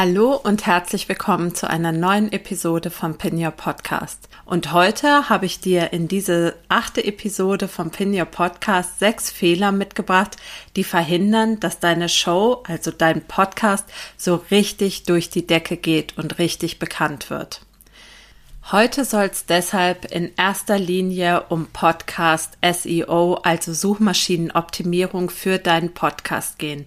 Hallo und herzlich willkommen zu einer neuen Episode vom Pin Your Podcast. Und heute habe ich dir in diese achte Episode vom Pin Your Podcast sechs Fehler mitgebracht, die verhindern, dass deine Show, also dein Podcast, so richtig durch die Decke geht und richtig bekannt wird. Heute soll es deshalb in erster Linie um Podcast SEO, also Suchmaschinenoptimierung für deinen Podcast gehen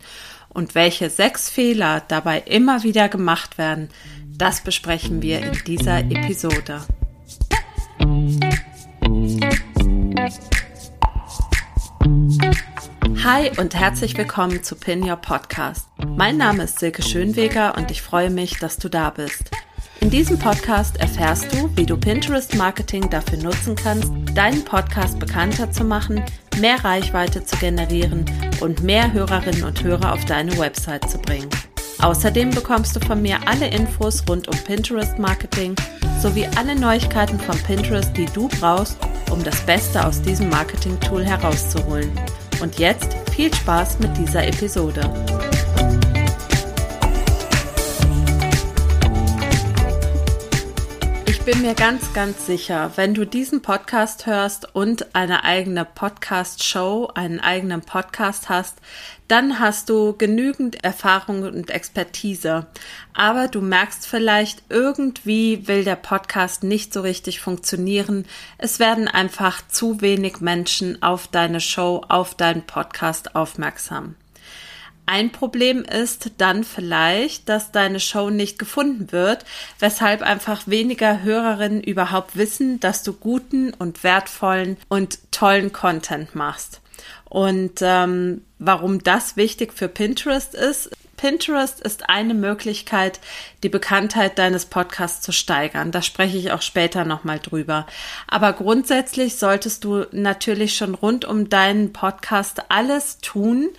und welche sechs Fehler dabei immer wieder gemacht werden, das besprechen wir in dieser Episode. Hi und herzlich willkommen zu Pin Your Podcast. Mein Name ist Silke Schönweger und ich freue mich, dass du da bist. In diesem Podcast erfährst du, wie du Pinterest Marketing dafür nutzen kannst, deinen Podcast bekannter zu machen, mehr Reichweite zu generieren und mehr Hörerinnen und Hörer auf deine Website zu bringen. Außerdem bekommst du von mir alle Infos rund um Pinterest Marketing sowie alle Neuigkeiten von Pinterest, die du brauchst, um das Beste aus diesem Marketing-Tool herauszuholen. Und jetzt viel Spaß mit dieser Episode. Bin mir ganz, ganz sicher, wenn du diesen Podcast hörst und eine eigene Podcast-Show, einen eigenen Podcast hast, dann hast du genügend Erfahrung und Expertise. Aber du merkst vielleicht, irgendwie will der Podcast nicht so richtig funktionieren. Es werden einfach zu wenig Menschen auf deine Show, auf deinen Podcast aufmerksam. Ein Problem ist dann vielleicht, dass deine Show nicht gefunden wird, weshalb einfach weniger Hörerinnen überhaupt wissen, dass du guten und wertvollen und tollen Content machst. Und ähm, warum das wichtig für Pinterest ist, Pinterest ist eine Möglichkeit, die Bekanntheit deines Podcasts zu steigern. Da spreche ich auch später nochmal drüber. Aber grundsätzlich solltest du natürlich schon rund um deinen Podcast alles tun,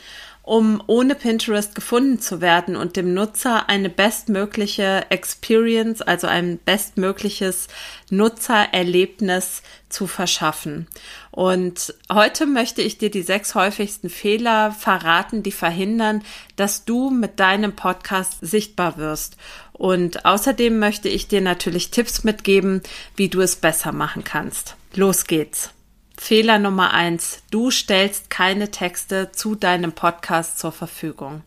um ohne Pinterest gefunden zu werden und dem Nutzer eine bestmögliche Experience, also ein bestmögliches Nutzererlebnis zu verschaffen. Und heute möchte ich dir die sechs häufigsten Fehler verraten, die verhindern, dass du mit deinem Podcast sichtbar wirst. Und außerdem möchte ich dir natürlich Tipps mitgeben, wie du es besser machen kannst. Los geht's. Fehler Nummer eins. Du stellst keine Texte zu deinem Podcast zur Verfügung.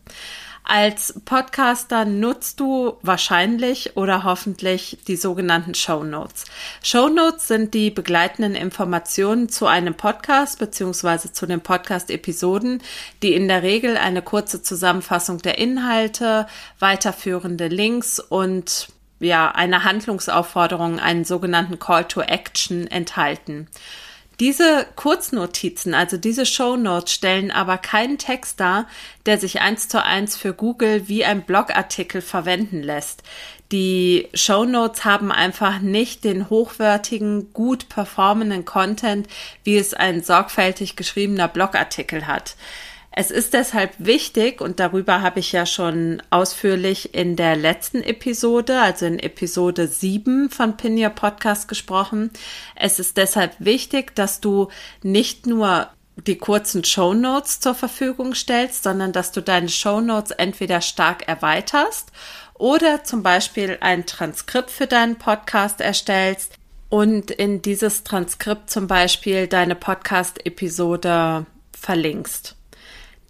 Als Podcaster nutzt du wahrscheinlich oder hoffentlich die sogenannten Show Notes. Show Notes sind die begleitenden Informationen zu einem Podcast beziehungsweise zu den Podcast-Episoden, die in der Regel eine kurze Zusammenfassung der Inhalte, weiterführende Links und ja, eine Handlungsaufforderung, einen sogenannten Call to Action enthalten. Diese Kurznotizen, also diese Show Notes, stellen aber keinen Text dar, der sich eins zu eins für Google wie ein Blogartikel verwenden lässt. Die Show Notes haben einfach nicht den hochwertigen, gut performenden Content, wie es ein sorgfältig geschriebener Blogartikel hat. Es ist deshalb wichtig, und darüber habe ich ja schon ausführlich in der letzten Episode, also in Episode 7 von Pinia Podcast gesprochen. Es ist deshalb wichtig, dass du nicht nur die kurzen Show Notes zur Verfügung stellst, sondern dass du deine Show Notes entweder stark erweiterst oder zum Beispiel ein Transkript für deinen Podcast erstellst und in dieses Transkript zum Beispiel deine Podcast-Episode verlinkst.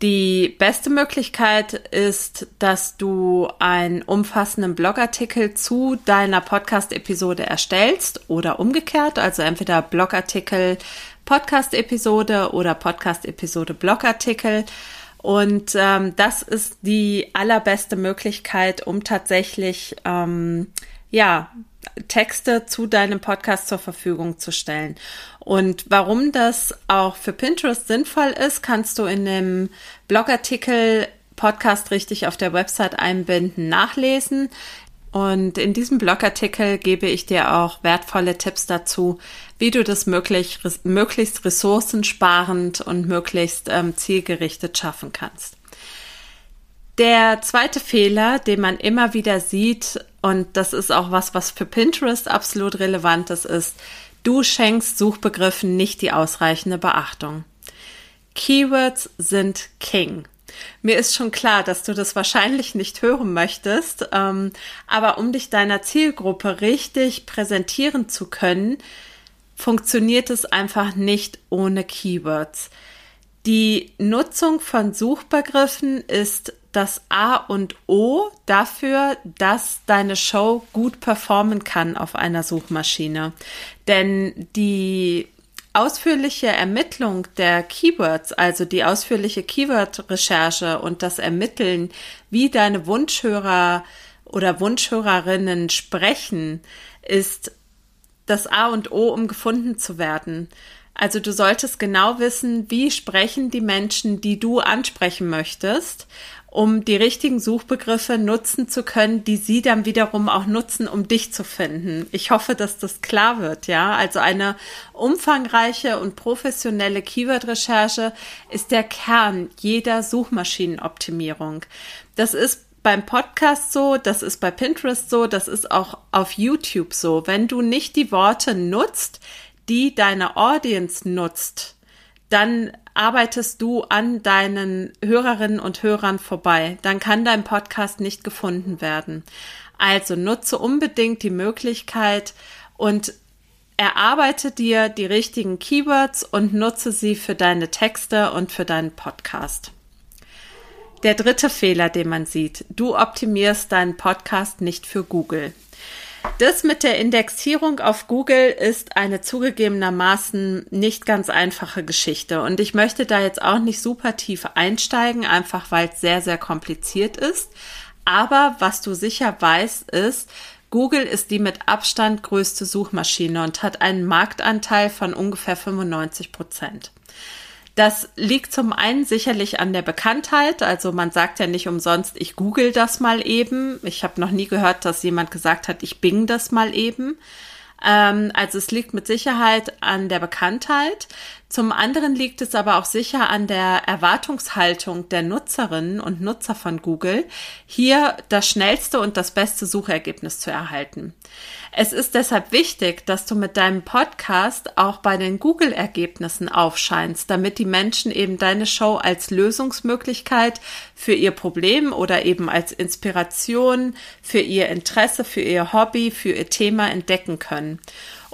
Die beste Möglichkeit ist, dass du einen umfassenden Blogartikel zu deiner Podcast-Episode erstellst oder umgekehrt, also entweder Blogartikel, Podcast-Episode oder Podcast-Episode, Blogartikel. Und ähm, das ist die allerbeste Möglichkeit, um tatsächlich ähm, ja Texte zu deinem Podcast zur Verfügung zu stellen. Und warum das auch für Pinterest sinnvoll ist, kannst du in dem Blogartikel Podcast richtig auf der Website einbinden, nachlesen. Und in diesem Blogartikel gebe ich dir auch wertvolle Tipps dazu, wie du das möglich, möglichst ressourcensparend und möglichst ähm, zielgerichtet schaffen kannst. Der zweite Fehler, den man immer wieder sieht, und das ist auch was, was für Pinterest absolut relevant ist, ist, du schenkst Suchbegriffen nicht die ausreichende Beachtung. Keywords sind King. Mir ist schon klar, dass du das wahrscheinlich nicht hören möchtest, ähm, aber um dich deiner Zielgruppe richtig präsentieren zu können, funktioniert es einfach nicht ohne Keywords. Die Nutzung von Suchbegriffen ist das A und O dafür, dass deine Show gut performen kann auf einer Suchmaschine. Denn die ausführliche Ermittlung der Keywords, also die ausführliche Keyword-Recherche und das Ermitteln, wie deine Wunschhörer oder Wunschhörerinnen sprechen, ist das A und O, um gefunden zu werden. Also du solltest genau wissen, wie sprechen die Menschen, die du ansprechen möchtest, um die richtigen Suchbegriffe nutzen zu können, die sie dann wiederum auch nutzen, um dich zu finden. Ich hoffe, dass das klar wird, ja. Also eine umfangreiche und professionelle Keyword-Recherche ist der Kern jeder Suchmaschinenoptimierung. Das ist beim Podcast so, das ist bei Pinterest so, das ist auch auf YouTube so. Wenn du nicht die Worte nutzt, die deine Audience nutzt, dann arbeitest du an deinen Hörerinnen und Hörern vorbei. Dann kann dein Podcast nicht gefunden werden. Also nutze unbedingt die Möglichkeit und erarbeite dir die richtigen Keywords und nutze sie für deine Texte und für deinen Podcast. Der dritte Fehler, den man sieht, du optimierst deinen Podcast nicht für Google. Das mit der Indexierung auf Google ist eine zugegebenermaßen nicht ganz einfache Geschichte. Und ich möchte da jetzt auch nicht super tief einsteigen, einfach weil es sehr, sehr kompliziert ist. Aber was du sicher weißt, ist, Google ist die mit Abstand größte Suchmaschine und hat einen Marktanteil von ungefähr 95 Prozent. Das liegt zum einen sicherlich an der Bekanntheit. Also man sagt ja nicht umsonst, ich google das mal eben. Ich habe noch nie gehört, dass jemand gesagt hat, ich bing das mal eben. Ähm, also es liegt mit Sicherheit an der Bekanntheit. Zum anderen liegt es aber auch sicher an der Erwartungshaltung der Nutzerinnen und Nutzer von Google, hier das schnellste und das beste Suchergebnis zu erhalten. Es ist deshalb wichtig, dass du mit deinem Podcast auch bei den Google-Ergebnissen aufscheinst, damit die Menschen eben deine Show als Lösungsmöglichkeit für ihr Problem oder eben als Inspiration für ihr Interesse, für ihr Hobby, für ihr Thema entdecken können.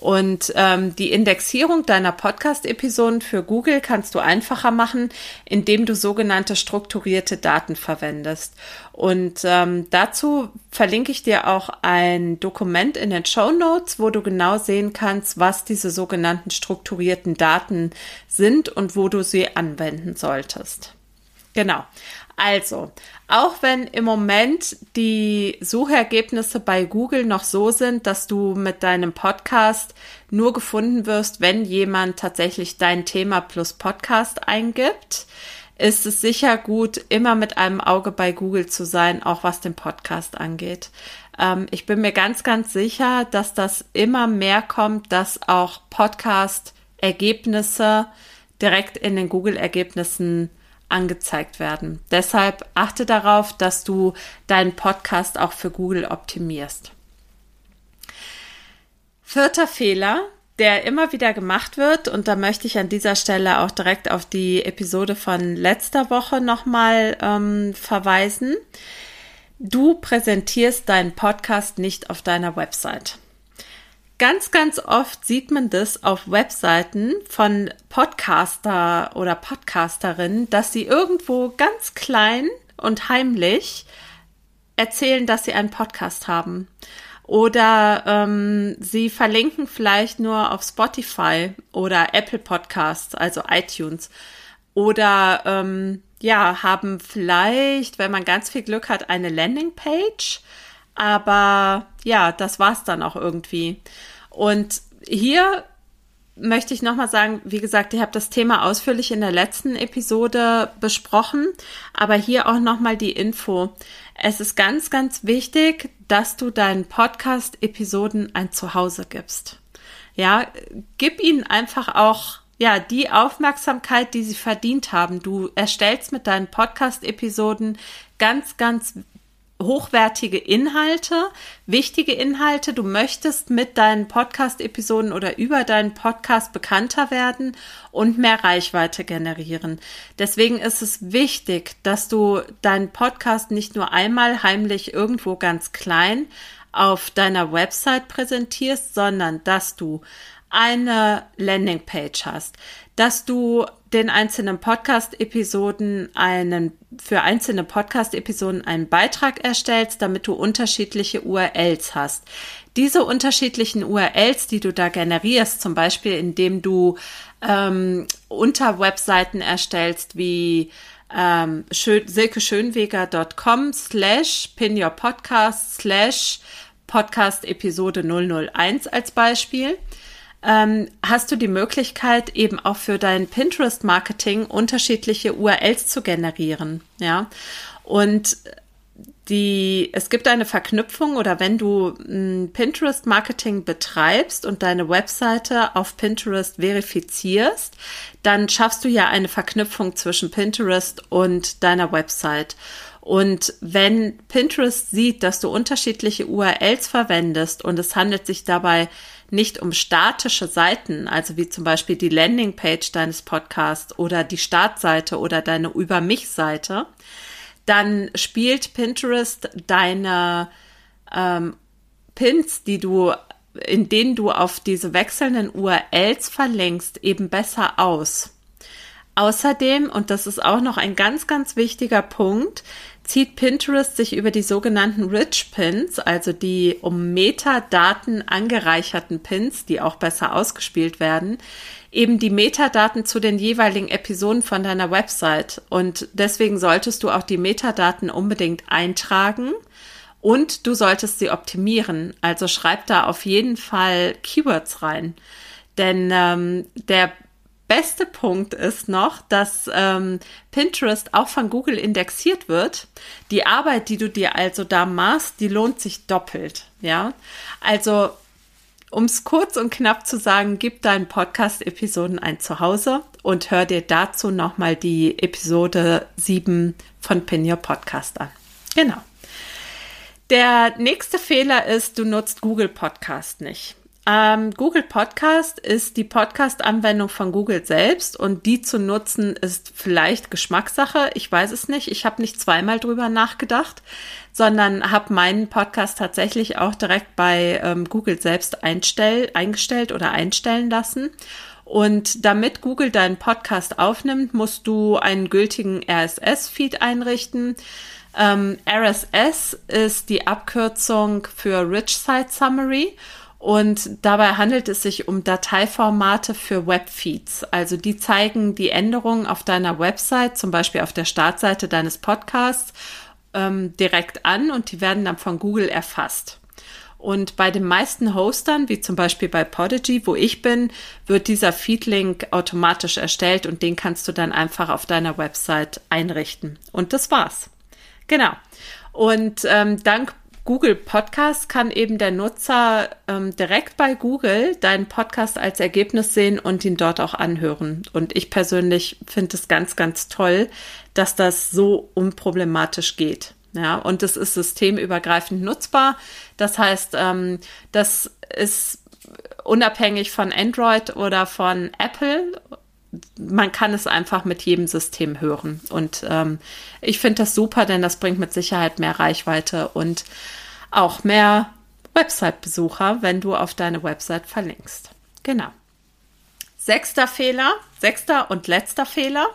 Und ähm, die Indexierung deiner Podcast-Episoden für Google kannst du einfacher machen, indem du sogenannte strukturierte Daten verwendest. Und ähm, dazu verlinke ich dir auch ein Dokument in den Show Notes, wo du genau sehen kannst, was diese sogenannten strukturierten Daten sind und wo du sie anwenden solltest. Genau. Also, auch wenn im Moment die Suchergebnisse bei Google noch so sind, dass du mit deinem Podcast nur gefunden wirst, wenn jemand tatsächlich dein Thema plus Podcast eingibt, ist es sicher gut, immer mit einem Auge bei Google zu sein, auch was den Podcast angeht. Ähm, ich bin mir ganz, ganz sicher, dass das immer mehr kommt, dass auch Podcast-Ergebnisse direkt in den Google-Ergebnissen angezeigt werden. Deshalb achte darauf, dass du deinen Podcast auch für Google optimierst. Vierter Fehler, der immer wieder gemacht wird, und da möchte ich an dieser Stelle auch direkt auf die Episode von letzter Woche nochmal ähm, verweisen. Du präsentierst deinen Podcast nicht auf deiner Website. Ganz, ganz oft sieht man das auf Webseiten von Podcaster oder Podcasterinnen, dass sie irgendwo ganz klein und heimlich erzählen, dass sie einen Podcast haben. Oder ähm, sie verlinken vielleicht nur auf Spotify oder Apple Podcasts, also iTunes. Oder ähm, ja, haben vielleicht, wenn man ganz viel Glück hat, eine Landingpage. Aber ja, das war's dann auch irgendwie. Und hier möchte ich nochmal sagen, wie gesagt, ich habe das Thema ausführlich in der letzten Episode besprochen, aber hier auch nochmal die Info. Es ist ganz, ganz wichtig, dass du deinen Podcast-Episoden ein Zuhause gibst. Ja, gib ihnen einfach auch ja, die Aufmerksamkeit, die sie verdient haben. Du erstellst mit deinen Podcast-Episoden ganz, ganz hochwertige Inhalte, wichtige Inhalte. Du möchtest mit deinen Podcast-Episoden oder über deinen Podcast bekannter werden und mehr Reichweite generieren. Deswegen ist es wichtig, dass du deinen Podcast nicht nur einmal heimlich irgendwo ganz klein auf deiner Website präsentierst, sondern dass du eine Landingpage hast, dass du den einzelnen Podcast-Episoden einen, für einzelne Podcast-Episoden einen Beitrag erstellst, damit du unterschiedliche URLs hast. Diese unterschiedlichen URLs, die du da generierst, zum Beispiel indem du ähm, unter Webseiten erstellst wie ähm, silkeschönweger.com slash pinyourpodcast slash Podcast Episode 001 als Beispiel ähm, hast du die Möglichkeit, eben auch für dein Pinterest-Marketing unterschiedliche URLs zu generieren. Ja. Und die, es gibt eine Verknüpfung oder wenn du Pinterest Marketing betreibst und deine Webseite auf Pinterest verifizierst, dann schaffst du ja eine Verknüpfung zwischen Pinterest und deiner Website. Und wenn Pinterest sieht, dass du unterschiedliche URLs verwendest und es handelt sich dabei nicht um statische Seiten, also wie zum Beispiel die Landingpage deines Podcasts oder die Startseite oder deine Über mich Seite, dann spielt Pinterest deine ähm, Pins, die du, in denen du auf diese wechselnden URLs verlinkst, eben besser aus. Außerdem, und das ist auch noch ein ganz, ganz wichtiger Punkt, zieht Pinterest sich über die sogenannten Rich Pins, also die um Metadaten angereicherten Pins, die auch besser ausgespielt werden, eben die Metadaten zu den jeweiligen Episoden von deiner Website. Und deswegen solltest du auch die Metadaten unbedingt eintragen. Und du solltest sie optimieren. Also schreib da auf jeden Fall Keywords rein. Denn ähm, der beste Punkt ist noch, dass ähm, Pinterest auch von Google indexiert wird. Die Arbeit, die du dir also da machst, die lohnt sich doppelt. Ja, also um es kurz und knapp zu sagen, gib deinen Podcast-Episoden ein Zuhause und hör dir dazu nochmal die Episode 7 von Pin Your Podcast an. Genau. Der nächste Fehler ist, du nutzt Google Podcast nicht. Ähm, Google Podcast ist die Podcast-Anwendung von Google selbst und die zu nutzen ist vielleicht Geschmackssache. Ich weiß es nicht. Ich habe nicht zweimal drüber nachgedacht, sondern habe meinen Podcast tatsächlich auch direkt bei ähm, Google selbst einstell, eingestellt oder einstellen lassen. Und damit Google deinen Podcast aufnimmt, musst du einen gültigen RSS-Feed einrichten. Ähm, RSS ist die Abkürzung für Rich Site Summary. Und dabei handelt es sich um Dateiformate für Webfeeds. Also die zeigen die Änderungen auf deiner Website, zum Beispiel auf der Startseite deines Podcasts, ähm, direkt an und die werden dann von Google erfasst. Und bei den meisten Hostern, wie zum Beispiel bei Podigy, wo ich bin, wird dieser Feedlink automatisch erstellt und den kannst du dann einfach auf deiner Website einrichten. Und das war's. Genau. Und ähm, dank Google Podcast kann eben der Nutzer ähm, direkt bei Google deinen Podcast als Ergebnis sehen und ihn dort auch anhören. Und ich persönlich finde es ganz, ganz toll, dass das so unproblematisch geht. Ja, und es ist systemübergreifend nutzbar. Das heißt, ähm, das ist unabhängig von Android oder von Apple man kann es einfach mit jedem System hören. Und ähm, ich finde das super, denn das bringt mit Sicherheit mehr Reichweite und auch mehr Website-Besucher, wenn du auf deine Website verlinkst. Genau. Sechster Fehler, sechster und letzter Fehler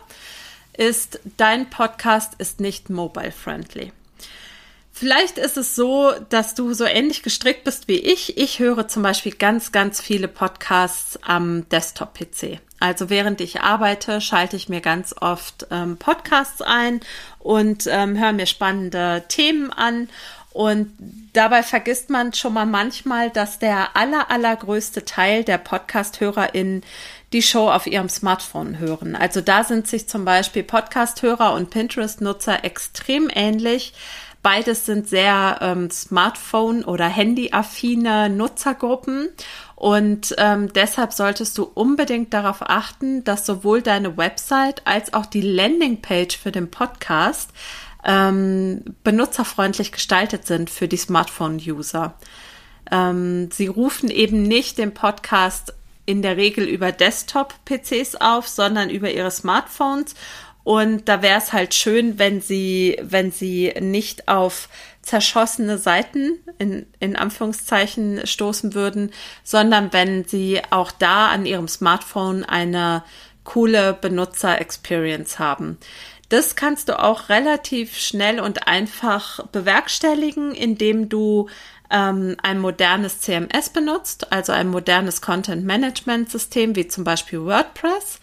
ist, dein Podcast ist nicht mobile-friendly. Vielleicht ist es so, dass du so ähnlich gestrickt bist wie ich. Ich höre zum Beispiel ganz, ganz viele Podcasts am Desktop-PC. Also während ich arbeite, schalte ich mir ganz oft ähm, Podcasts ein und ähm, höre mir spannende Themen an. Und dabei vergisst man schon mal manchmal, dass der aller, allergrößte Teil der Podcast-HörerInnen die Show auf ihrem Smartphone hören. Also da sind sich zum Beispiel Podcast-Hörer und Pinterest-Nutzer extrem ähnlich. Beides sind sehr ähm, Smartphone- oder Handy-affine Nutzergruppen. Und ähm, deshalb solltest du unbedingt darauf achten, dass sowohl deine Website als auch die Landingpage für den Podcast ähm, benutzerfreundlich gestaltet sind für die Smartphone-User. Ähm, sie rufen eben nicht den Podcast in der Regel über Desktop-PCs auf, sondern über ihre Smartphones. Und da wäre es halt schön, wenn sie, wenn sie nicht auf zerschossene Seiten in, in Anführungszeichen stoßen würden, sondern wenn sie auch da an ihrem Smartphone eine coole Benutzer-Experience haben. Das kannst du auch relativ schnell und einfach bewerkstelligen, indem du ähm, ein modernes CMS benutzt, also ein modernes Content-Management-System wie zum Beispiel WordPress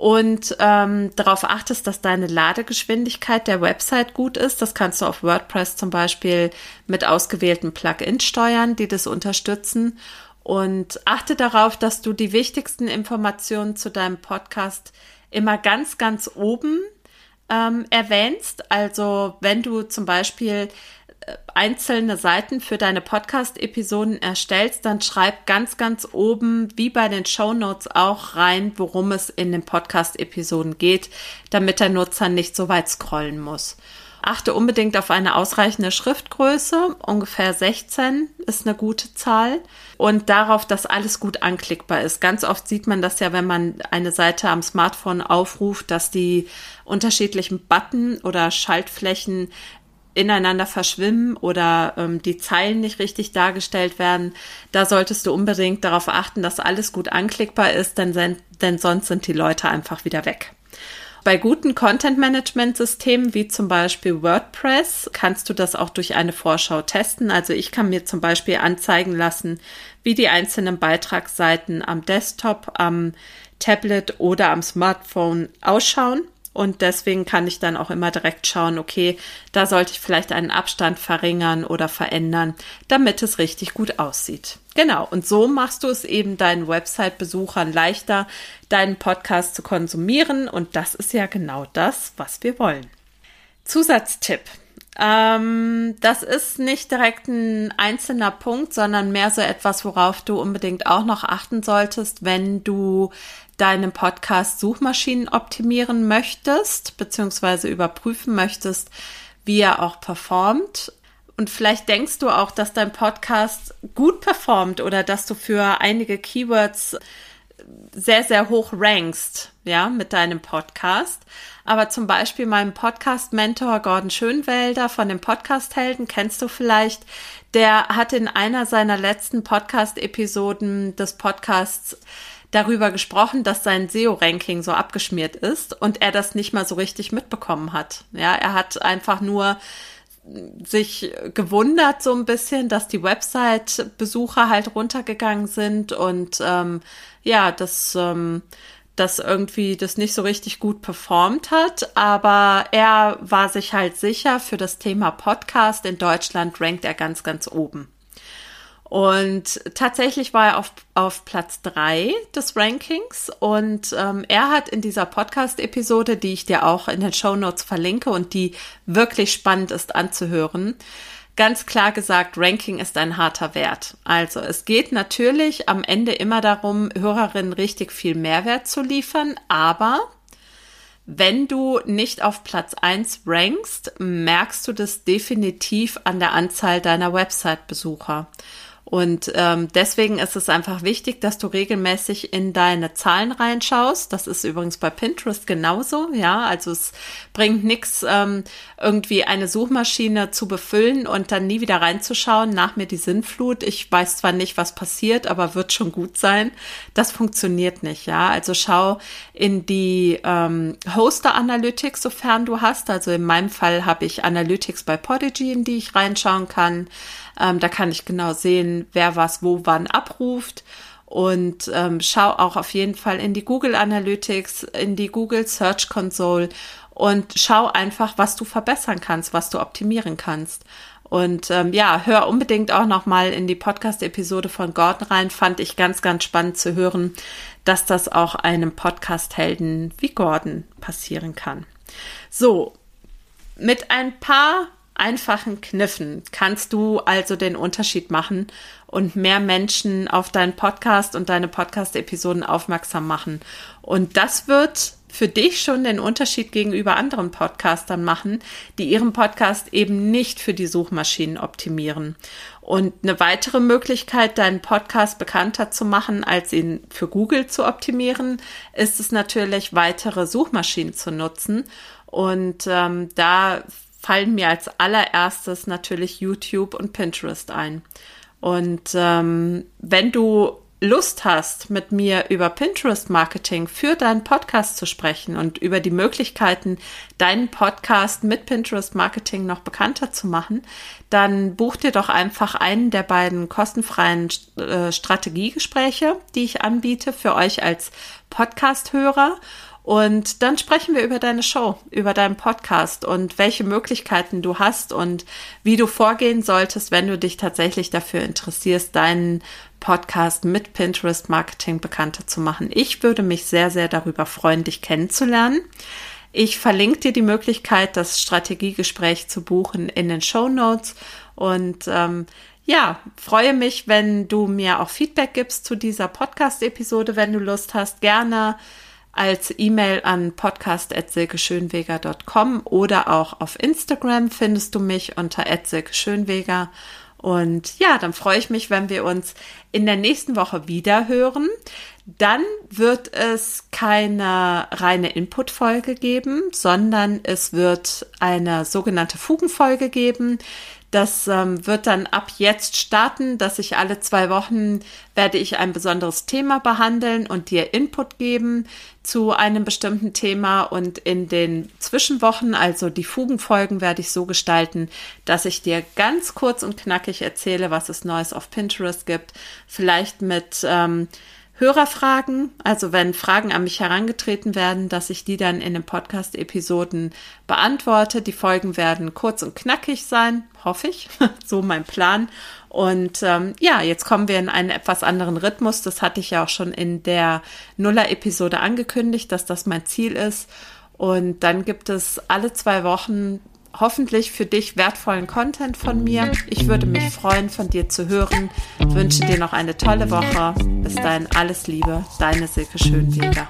und ähm, darauf achtest, dass deine Ladegeschwindigkeit der Website gut ist. Das kannst du auf WordPress zum Beispiel mit ausgewählten Plugins steuern, die das unterstützen. Und achte darauf, dass du die wichtigsten Informationen zu deinem Podcast immer ganz, ganz oben ähm, erwähnst. Also wenn du zum Beispiel einzelne Seiten für deine Podcast-Episoden erstellst, dann schreib ganz, ganz oben, wie bei den Show Notes auch rein, worum es in den Podcast-Episoden geht, damit der Nutzer nicht so weit scrollen muss. Achte unbedingt auf eine ausreichende Schriftgröße. Ungefähr 16 ist eine gute Zahl. Und darauf, dass alles gut anklickbar ist. Ganz oft sieht man das ja, wenn man eine Seite am Smartphone aufruft, dass die unterschiedlichen Button oder Schaltflächen ineinander verschwimmen oder ähm, die Zeilen nicht richtig dargestellt werden. Da solltest du unbedingt darauf achten, dass alles gut anklickbar ist, denn, denn sonst sind die Leute einfach wieder weg. Bei guten Content-Management-Systemen wie zum Beispiel WordPress kannst du das auch durch eine Vorschau testen. Also ich kann mir zum Beispiel anzeigen lassen, wie die einzelnen Beitragsseiten am Desktop, am Tablet oder am Smartphone ausschauen. Und deswegen kann ich dann auch immer direkt schauen, okay, da sollte ich vielleicht einen Abstand verringern oder verändern, damit es richtig gut aussieht. Genau, und so machst du es eben deinen Website-Besuchern leichter, deinen Podcast zu konsumieren. Und das ist ja genau das, was wir wollen. Zusatztipp. Ähm, das ist nicht direkt ein einzelner Punkt, sondern mehr so etwas, worauf du unbedingt auch noch achten solltest, wenn du deinen Podcast Suchmaschinen optimieren möchtest, beziehungsweise überprüfen möchtest, wie er auch performt. Und vielleicht denkst du auch, dass dein Podcast gut performt oder dass du für einige Keywords sehr, sehr hoch rankst, ja, mit deinem Podcast. Aber zum Beispiel meinem Podcast-Mentor Gordon Schönwälder von den Podcast-Helden, kennst du vielleicht, der hat in einer seiner letzten Podcast-Episoden des Podcasts darüber gesprochen, dass sein SEO-Ranking so abgeschmiert ist und er das nicht mal so richtig mitbekommen hat. Ja, er hat einfach nur sich gewundert so ein bisschen, dass die Website-Besucher halt runtergegangen sind und ähm, ja, dass ähm, das irgendwie das nicht so richtig gut performt hat, aber er war sich halt sicher, für das Thema Podcast in Deutschland rankt er ganz, ganz oben. Und tatsächlich war er auf, auf Platz drei des Rankings und ähm, er hat in dieser Podcast-Episode, die ich dir auch in den Show Notes verlinke und die wirklich spannend ist anzuhören, ganz klar gesagt, Ranking ist ein harter Wert. Also es geht natürlich am Ende immer darum, Hörerinnen richtig viel Mehrwert zu liefern, aber wenn du nicht auf Platz eins rankst, merkst du das definitiv an der Anzahl deiner Website-Besucher. Und ähm, deswegen ist es einfach wichtig, dass du regelmäßig in deine Zahlen reinschaust. Das ist übrigens bei Pinterest genauso. Ja, also es bringt nichts, ähm, irgendwie eine Suchmaschine zu befüllen und dann nie wieder reinzuschauen. Nach mir die Sinnflut. Ich weiß zwar nicht, was passiert, aber wird schon gut sein. Das funktioniert nicht. Ja, also schau in die ähm, Hoster Analytics, sofern du hast. Also in meinem Fall habe ich Analytics bei Podigy, in die ich reinschauen kann. Ähm, da kann ich genau sehen, wer was wo wann abruft. Und ähm, schau auch auf jeden Fall in die Google Analytics, in die Google Search Console und schau einfach, was du verbessern kannst, was du optimieren kannst. Und ähm, ja, hör unbedingt auch noch mal in die Podcast-Episode von Gordon rein. Fand ich ganz, ganz spannend zu hören, dass das auch einem Podcast-Helden wie Gordon passieren kann. So, mit ein paar einfachen Kniffen kannst du also den Unterschied machen und mehr Menschen auf deinen Podcast und deine Podcast-Episoden aufmerksam machen. Und das wird für dich schon den Unterschied gegenüber anderen Podcastern machen, die ihren Podcast eben nicht für die Suchmaschinen optimieren. Und eine weitere Möglichkeit, deinen Podcast bekannter zu machen, als ihn für Google zu optimieren, ist es natürlich, weitere Suchmaschinen zu nutzen. Und ähm, da fallen mir als allererstes natürlich YouTube und Pinterest ein. Und ähm, wenn du Lust hast, mit mir über Pinterest Marketing für deinen Podcast zu sprechen und über die Möglichkeiten, deinen Podcast mit Pinterest Marketing noch bekannter zu machen, dann buch dir doch einfach einen der beiden kostenfreien äh, Strategiegespräche, die ich anbiete für euch als Podcast-Hörer. Und dann sprechen wir über deine Show, über deinen Podcast und welche Möglichkeiten du hast und wie du vorgehen solltest, wenn du dich tatsächlich dafür interessierst, deinen Podcast mit Pinterest Marketing bekannter zu machen. Ich würde mich sehr, sehr darüber freuen, dich kennenzulernen. Ich verlinke dir die Möglichkeit, das Strategiegespräch zu buchen in den Show Notes und ähm, ja, freue mich, wenn du mir auch Feedback gibst zu dieser Podcast-Episode, wenn du Lust hast, gerne als E-Mail an podcast.silkeschönweger.com oder auch auf Instagram findest du mich unter Schönweger. Und ja, dann freue ich mich, wenn wir uns in der nächsten Woche wieder hören. Dann wird es keine reine Input-Folge geben, sondern es wird eine sogenannte Fugenfolge geben. Das ähm, wird dann ab jetzt starten, dass ich alle zwei Wochen werde ich ein besonderes Thema behandeln und dir Input geben zu einem bestimmten Thema. Und in den Zwischenwochen, also die Fugenfolgen, werde ich so gestalten, dass ich dir ganz kurz und knackig erzähle, was es Neues auf Pinterest gibt, vielleicht mit ähm, Hörerfragen, also wenn Fragen an mich herangetreten werden, dass ich die dann in den Podcast-Episoden beantworte. Die Folgen werden kurz und knackig sein, hoffe ich. so mein Plan. Und ähm, ja, jetzt kommen wir in einen etwas anderen Rhythmus. Das hatte ich ja auch schon in der Nuller-Episode angekündigt, dass das mein Ziel ist. Und dann gibt es alle zwei Wochen hoffentlich für dich wertvollen Content von mir. Ich würde mich freuen, von dir zu hören. Ich wünsche dir noch eine tolle Woche. Bis dahin alles Liebe, deine Silke Schönweger.